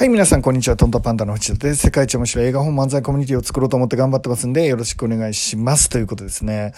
はい、皆さん、こんにちは。トントパンダの藤田です。世界一面白い映画本漫才コミュニティを作ろうと思って頑張ってますんで、よろしくお願いします。ということですね。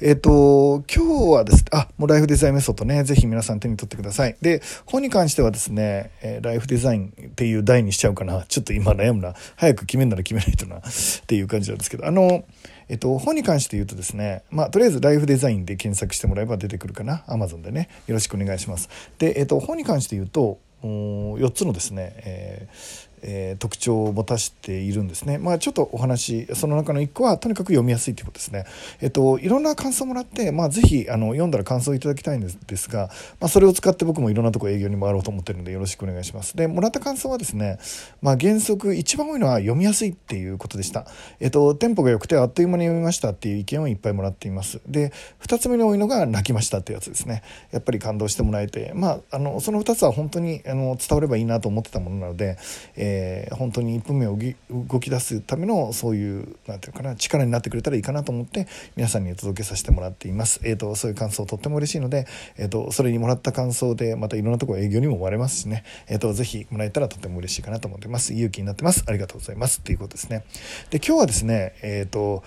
えっ、ー、と、今日はですねあ、もうライフデザインメソッドね、ぜひ皆さん手に取ってください。で、本に関してはですね、えー、ライフデザインっていう題にしちゃうかな。ちょっと今悩むな。早く決めんなら決めないとな。っていう感じなんですけど、あの、えっと、本に関して言うとですね、まあ、とりあえずライフデザインで検索してもらえば出てくるかな。Amazon でね。よろしくお願いします。で、えっと、本に関して言うと、4つのですね、えーえー、特徴を持たせているんですね。まあ、ちょっとお話その中の1個はとにかく読みやすいということですね。えっ、といろんな感想もらって、まあ、ぜひあの読んだら感想をいただきたいんですが、まあ、それを使って僕もいろんなとこ営業に回ろうと思ってるのでよろしくお願いします。でもらった感想はですね、まあ、原則一番多いのは読みやすいっていうことでした。えっ、とテンポが良くてあっという間に読みましたっていう意見をいっぱいもらっています。で2つ目に多いのが泣きましたってやつですね。やっぱり感動してもらえて、まあ、あのその2つは本当にあの伝わればいいなと思ってたものなので、えー、本当に1分目を動き出すためのそういう何て言うかな力になってくれたらいいかなと思って皆さんにお届けさせてもらっています。えーと、そういう感想とっても嬉しいので、えーと、それにもらった感想でまたいろんなところ営業にも追われますしね、えーと、ぜひもらえたらとても嬉しいかなと思ってます。勇気になってます。ありがとうございます。ということですね。で今日はですね、えー、と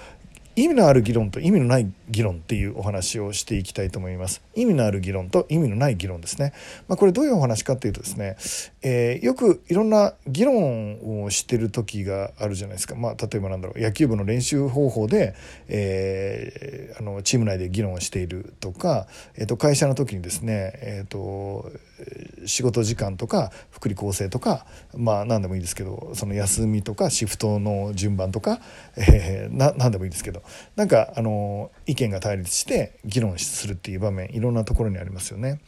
意味のある議論と意味のない議論っていうお話をしていきたいと思います。意味のある議論と意味のない議論ですね。まあ、これどういうお話かっていうとですね、えー、よくいろんな議論をしてる時があるじゃないですか。まあ、例えばなんだろう、野球部の練習方法で、えー、あのチーム内で議論をしているとか、えー、と会社の時にですね、えーと、仕事時間とか福利厚生とか、まあ何でもいいですけど、その休みとかシフトの順番とか、えー、な何でもいいですけど、なんかあの意見が対立して議論するっていう場面いろんなところにありますよね。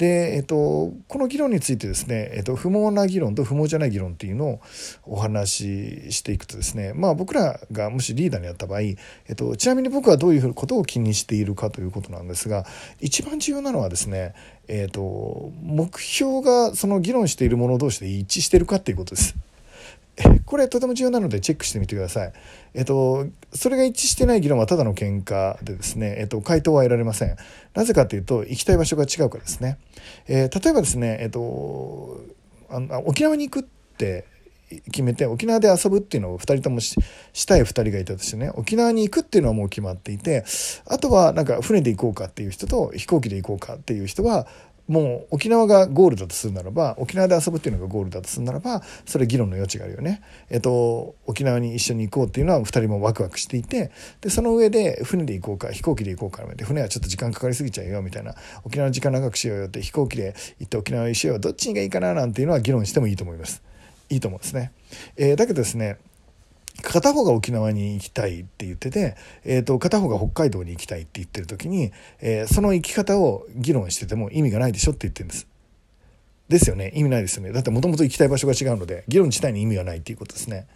で、えっと、この議論についてですね、えっと、不毛な議論と不毛じゃない議論っていうのをお話ししていくとですね、まあ僕らがもしリーダーにやった場合、えっと、ちなみに僕はどういうことを気にしているかということなんですが、一番重要なのはですね、えっと、目標がその議論している者同士で一致しているかっていうことです。これとても重要なのでチェックしてみてください。えっと、それが一致してない議論はただの喧嘩でですね、えっと、回答は得られません。なぜかというと、行きたい場所が違うからですね。えー、例えばですね、えっと、あの沖縄に行くって決めて沖縄で遊ぶっていうのを2人ともしたい2人がいたとしてね沖縄に行くっていうのはもう決まっていてあとはなんか船で行こうかっていう人と飛行機で行こうかっていう人はもう沖縄がゴールだとするならば沖縄で遊ぶっていうのがゴールだとするならばそれ議論の余地があるよね。えっと沖縄に一緒に行こうっていうのは2人もワクワクしていてでその上で船で行こうか飛行機で行こうかで船はちょっと時間かかりすぎちゃうよみたいな沖縄の時間長くしようよって飛行機で行って沖縄にしようよどっちがいいかななんていうのは議論してもいいと思います。いいと思うんですね。えー、だけどですね片方が沖縄に行きたいって言ってて、えーと、片方が北海道に行きたいって言ってる時に、えー、その行き方を議論してても意味がないでしょって言ってるんです。ですよね意味ないですよねだってもともと行きたい場所が違うので議論自体に意味がないっていうことですね。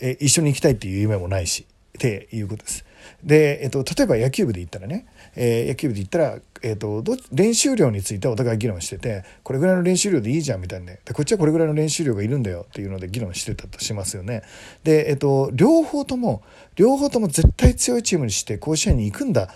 えー、一緒に行きたいっていう夢もないしっていうことです。で、えっと、例えば野球部で言ったらね、えー、野球部で言ったら、えっと、練習量についてお互い議論しててこれぐらいの練習量でいいじゃんみたいなねでこっちはこれぐらいの練習量がいるんだよっていうので議論してたとしますよね。で、えっと、両方とも両方とも絶対強いチームにして甲子園に行くんだっ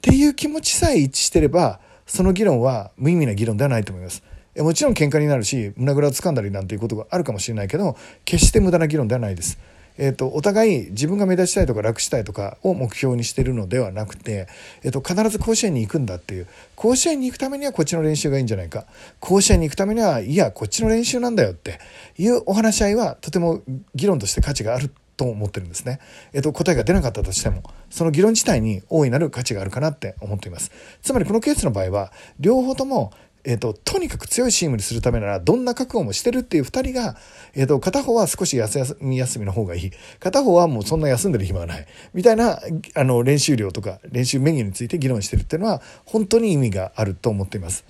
ていう気持ちさえ一致してればその議論は無意味な議論ではないと思います。もちろん喧嘩になるし胸ぐらをつかんだりなんていうことがあるかもしれないけど決して無駄な議論ではないです。えーと、お互い自分が目立ちたいとか楽したいとかを目標にしているのではなくて、えーと、必ず甲子園に行くんだっていう甲子園に行くためにはこっちの練習がいいんじゃないか甲子園に行くためにはいやこっちの練習なんだよっていうお話し合いはとても議論として価値があると思ってるんですね。えっと、答えが出なかったとしても、その議論自体に大いなる価値があるかなって思っています。つまりこのケースの場合は、両方ともえーと、とにかく強いチームにするためならどんな覚悟もしてるっていう2人が、えーと、片方は少し休み休みの方がいい片方はもうそんな休んでる暇はないみたいなあの練習量とか練習メニューについて議論してるっていうのは本当に意味があると思っています。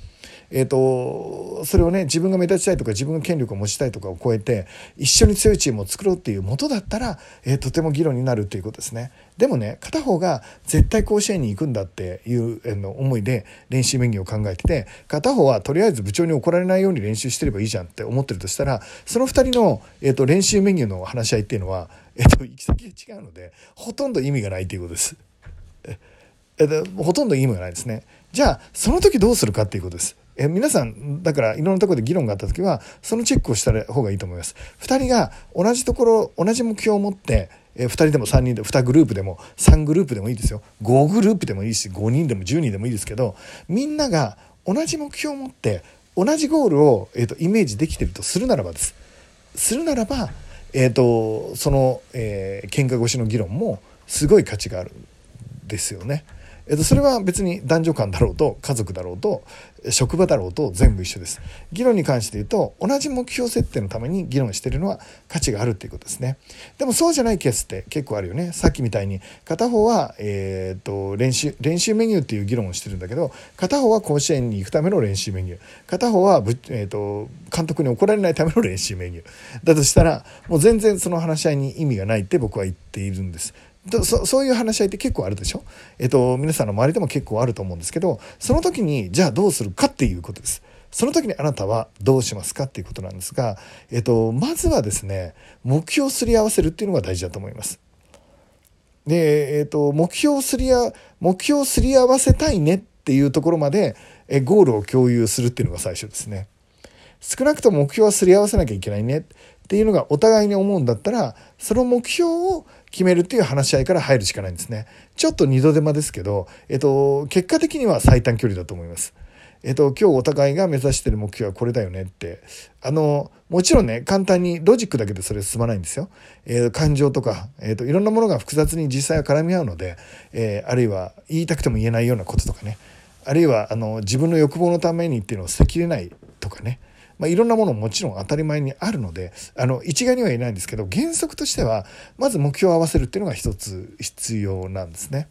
えーと、それをね自分が目立ちたいとか自分が権力を持ちたいとかを超えて一緒に強いチームを作ろうっていうもとだったら、えー、とても議論になるっていうことですね。でもね片方が絶対甲子園に行くんだっていうの思いで練習メニューを考えてて片方はとりあえず部長に怒られないように練習してればいいじゃんって思ってるとしたらその2人の、えー、と練習メニューの話し合いっていうのは、えー、と行き先が違うのでほとんど意味がないということです。えー、ほとんど意味がないですね。じゃあその時どうするかっていうことです。え皆さんだからいろんなところで議論があった時はそのチェックをした方がいいと思います2人が同じところ同じ目標を持ってえ2人でも3人で2グループでも3グループでもいいですよ5グループでもいいし5人でも10人でもいいですけどみんなが同じ目標を持って同じゴールを、えーと、イメージできてるとするならばですするならば、えーと、その、えー、喧嘩越しの議論もすごい価値があるんですよね。えっと、それは別に男女間だろうと家族だろうと職場だろうと全部一緒です。議論に関して言うと同じ目標設定のために議論してるのは価値があるっていうことですね。でもそうじゃないケースって結構あるよね。さっきみたいに片方は、えー、っと練習練習メニューっていう議論をしてるんだけど片方は甲子園に行くための練習メニュー。片方はえー、っと監督に怒られないための練習メニュー。だとしたらもう全然その話し合いに意味がないって僕は言っているんです。そそういう話し合いって結構あるでしょ、えっと、皆さんの周りでも結構あると思うんですけどその時にじゃあどうするかっていうことです。その時にあなたはどうしますかっていうことなんですが、えっと、まずはですね目標をすり合わせるっていうのが大事だと思います。で、えっと、目標をすりあ目標をすり合わせたいねっていうところまでえゴールを共有するっていうのが最初ですね。少なくとも目標はすり合わせなきゃいけないねっていうのがお互いに思うんだったらその目標を決めるっていう話し合いから入るしかないんですね。ちょっと二度手間ですけど、えっと、結果的には最短距離だと思います。えっと、今日お互いが目指してる目標はこれだよねって。あの、もちろんね、簡単にロジックだけでそれ進まないんですよ。えー、感情とか、えっ、と、いろんなものが複雑に実際は絡み合うので、えー、あるいは言いたくても言えないようなこととかね、あるいは、あの、自分の欲望のためにっていうのを捨てきれないとかね、まあ、いろんなものももちろん当たり前にあるのであの一概には言えないんですけど原則としてはまず目標を合わせるっていうのが一つ必要なんですね。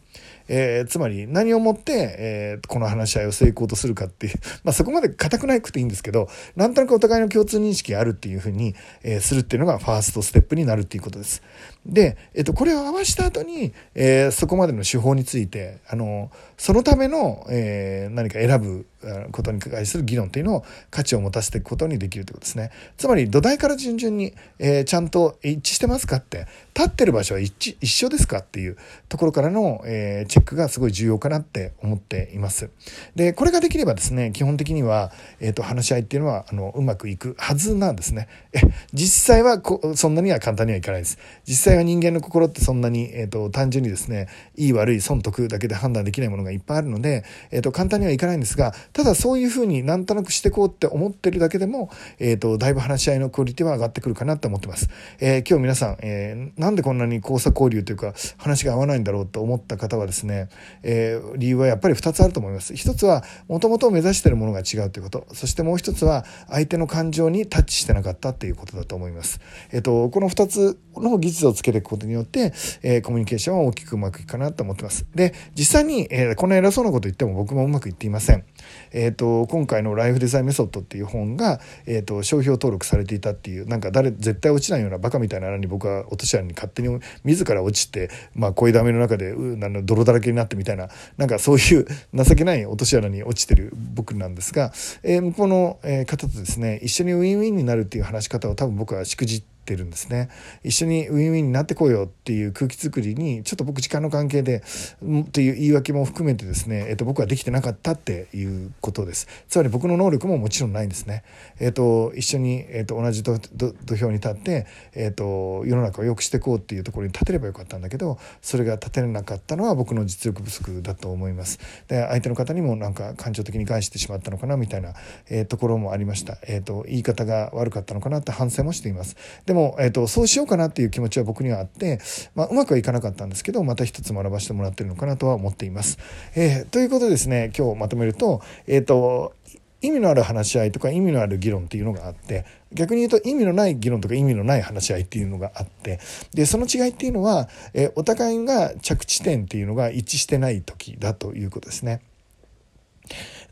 えー、つまり何をもって、えー、この話し合いを成功とするかっていう、まあ、そこまで固くないくていいんですけどなんとなくお互いの共通認識があるっていうふうに、えー、するっていうのがファーストステップになるっていうことです。で、えっと、これを合わした後に、え、そこまでの手法についてあのそのための、え、何か選ぶことに対する議論というのを価値を持たせていくことにできるということですね。つまり土台から順々に、え、ちゃんと一致してますかって立ってる場所は一緒ですかっていうところからの、えー、チェックがすごい重要かなって思っています。でこれができればですね基本的には、えーと、話し合いっていうのはあのうまくいくはずなんですね。え実際はこそんなには簡単にはいかないです。実際は人間の心ってそんなに、えーと、単純にですねいい悪い損得だけで判断できないものがいっぱいあるので、えーと簡単にはいかないんですがただそういうふうになんとなくしてこうって思ってるだけでも、えーと、だいぶ話し合いのクオリティは上がってくるかなって思ってます。え、今日皆さん、えー、なんでこんなに交差交流というか話が合わないんだろうと思った方はですね、えー、理由はやっぱり2つあると思います。一つはもともと目指してるものが違うということ。そしてもう一つは相手の感情にタッチしてなかったっていうことだと思います。えっ、と、この2つの技術をつけていくことによって、えコミュニケーションは大きくうまくいくかなと思ってます。で、実際に、えこんな偉そうなこと言っても僕もうまくいっていません。えっ、と、今回のライフデザインメソッドっていう本が、えっ、と、商標登録されていたっていう、なんか誰、絶対落ちないようなバカみたいな穴に僕は落とし穴に勝手に自ら落ちて、まあ、声だめの中で、うな泥だらけになってみたいな、なんかそういう情けない落とし穴に落ちてる僕なんですが、えー、向こうの方とですね、一緒にウィンウィンになるっていう話し方を多分僕はしくじってってるんですね。一緒にウィンウィンになってこうよっていう空気作りにちょっと僕時間の関係でっていう言い訳も含めてですね、えっと、僕はできてなかったっていうことです。つまり僕の能力ももちろんないんですね、えっと、一緒に、えっと、同じ土俵に立って、えっと、世の中を良くしていこうっていうところに立てればよかったんだけどそれが立てれなかったのは僕の実力不足だと思います。で相手の方にもなんか感情的に返してしまったのかなみたいな、えー、ところもありました、えっと、言い方が悪かったのかなって反省もしています。でも、えーと、そうしようかなっていう気持ちは僕にはあって、まあ、うまくはいかなかったんですけどまた一つ学ばせてもらってるのかなとは思っています。えー、ということでですね今日まとめると,、えーと、意味のある話し合いとか意味のある議論っていうのがあって逆に言うと意味のない議論とか意味のない話し合いっていうのがあってでその違いっていうのは、えー、お互いが着地点っていうのが一致してない時だということですね。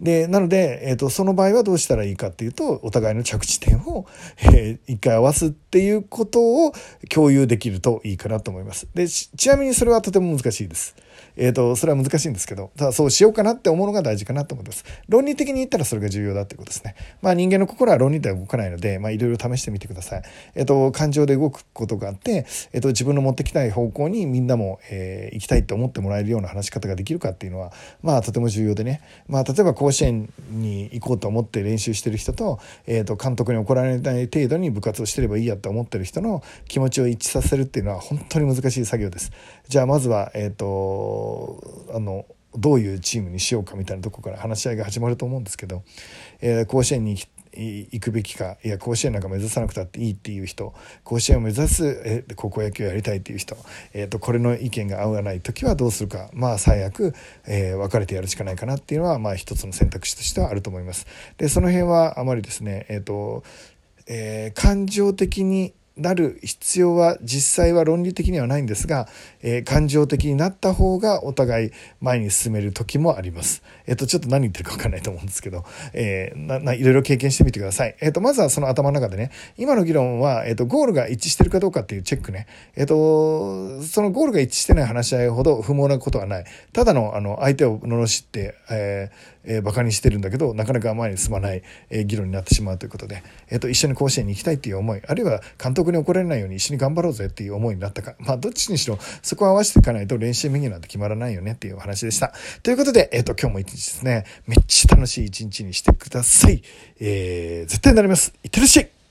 でなので、えーと、その場合はどうしたらいいかっていうとお互いの着地点を、えー、一回合わすっていうことを共有できるといいかなと思います。でちなみにそれはとても難しいです。えっ、と、それは難しいんですけど、ただそうしようかなって思うのが大事かなと思います。論理的に言ったらそれが重要だっていうことですね。まあ人間の心は論理では動かないので、まあいろいろ試してみてください。えっ、と、感情で動くことがあって、えっ、と、自分の持ってきたい方向にみんなも、えー、行きたいと思ってもらえるような話し方ができるかっていうのは、まあとても重要でね。まあ例えば甲子園に行こうと思って練習してる人と、えっ、と、監督に怒られない程度に部活をしてればいいやと思ってる人の気持ちを一致させるっていうのは本当に難しい作業です。じゃあまずは、えっ、と、あの、どういうチームにしようかみたいなとこから話し合いが始まると思うんですけど、えー、甲子園に行行くべきかいや甲子園なんか目指さなくたっていいっていう人甲子園を目指すえ高校野球をやりたいっていう人、えーと、これの意見が合わない時はどうするかまあ最悪、えー、別れてやるしかないかなっていうのはまあ一つの選択肢としてはあると思います。でその辺はあまりですね、えーとえー、感情的になる必要は実際は論理的にはないんですが、えー、感情的になった方がお互い前に進める時もあります。えっ、ー、と、ちょっと何言ってるか分かんないと思うんですけど、えー、な、な、いろいろ経験してみてください。えっ、と、まずはその頭の中でね、今の議論は、えっ、と、ゴールが一致してるかどうかっていうチェックね。えっ、と、そのゴールが一致してない話し合いほど不毛なことはない。ただの、あの、相手を罵って、えー、えー、バカにしてるんだけど、なかなか前に進まない、えー、議論になってしまうということで、えっ、と、一緒に甲子園に行きたいっていう思い、あるいは監督に怒られないように一緒に頑張ろうぜっていう思いになったか。まあ、どっちにしろ、そこを合わせていかないと練習メニューなんて決まらないよねっていうお話でした。ということで、えっ、と、今日も一日ですね、めっちゃ楽しい一日にしてください。えー、絶対になります。いってらっしゃい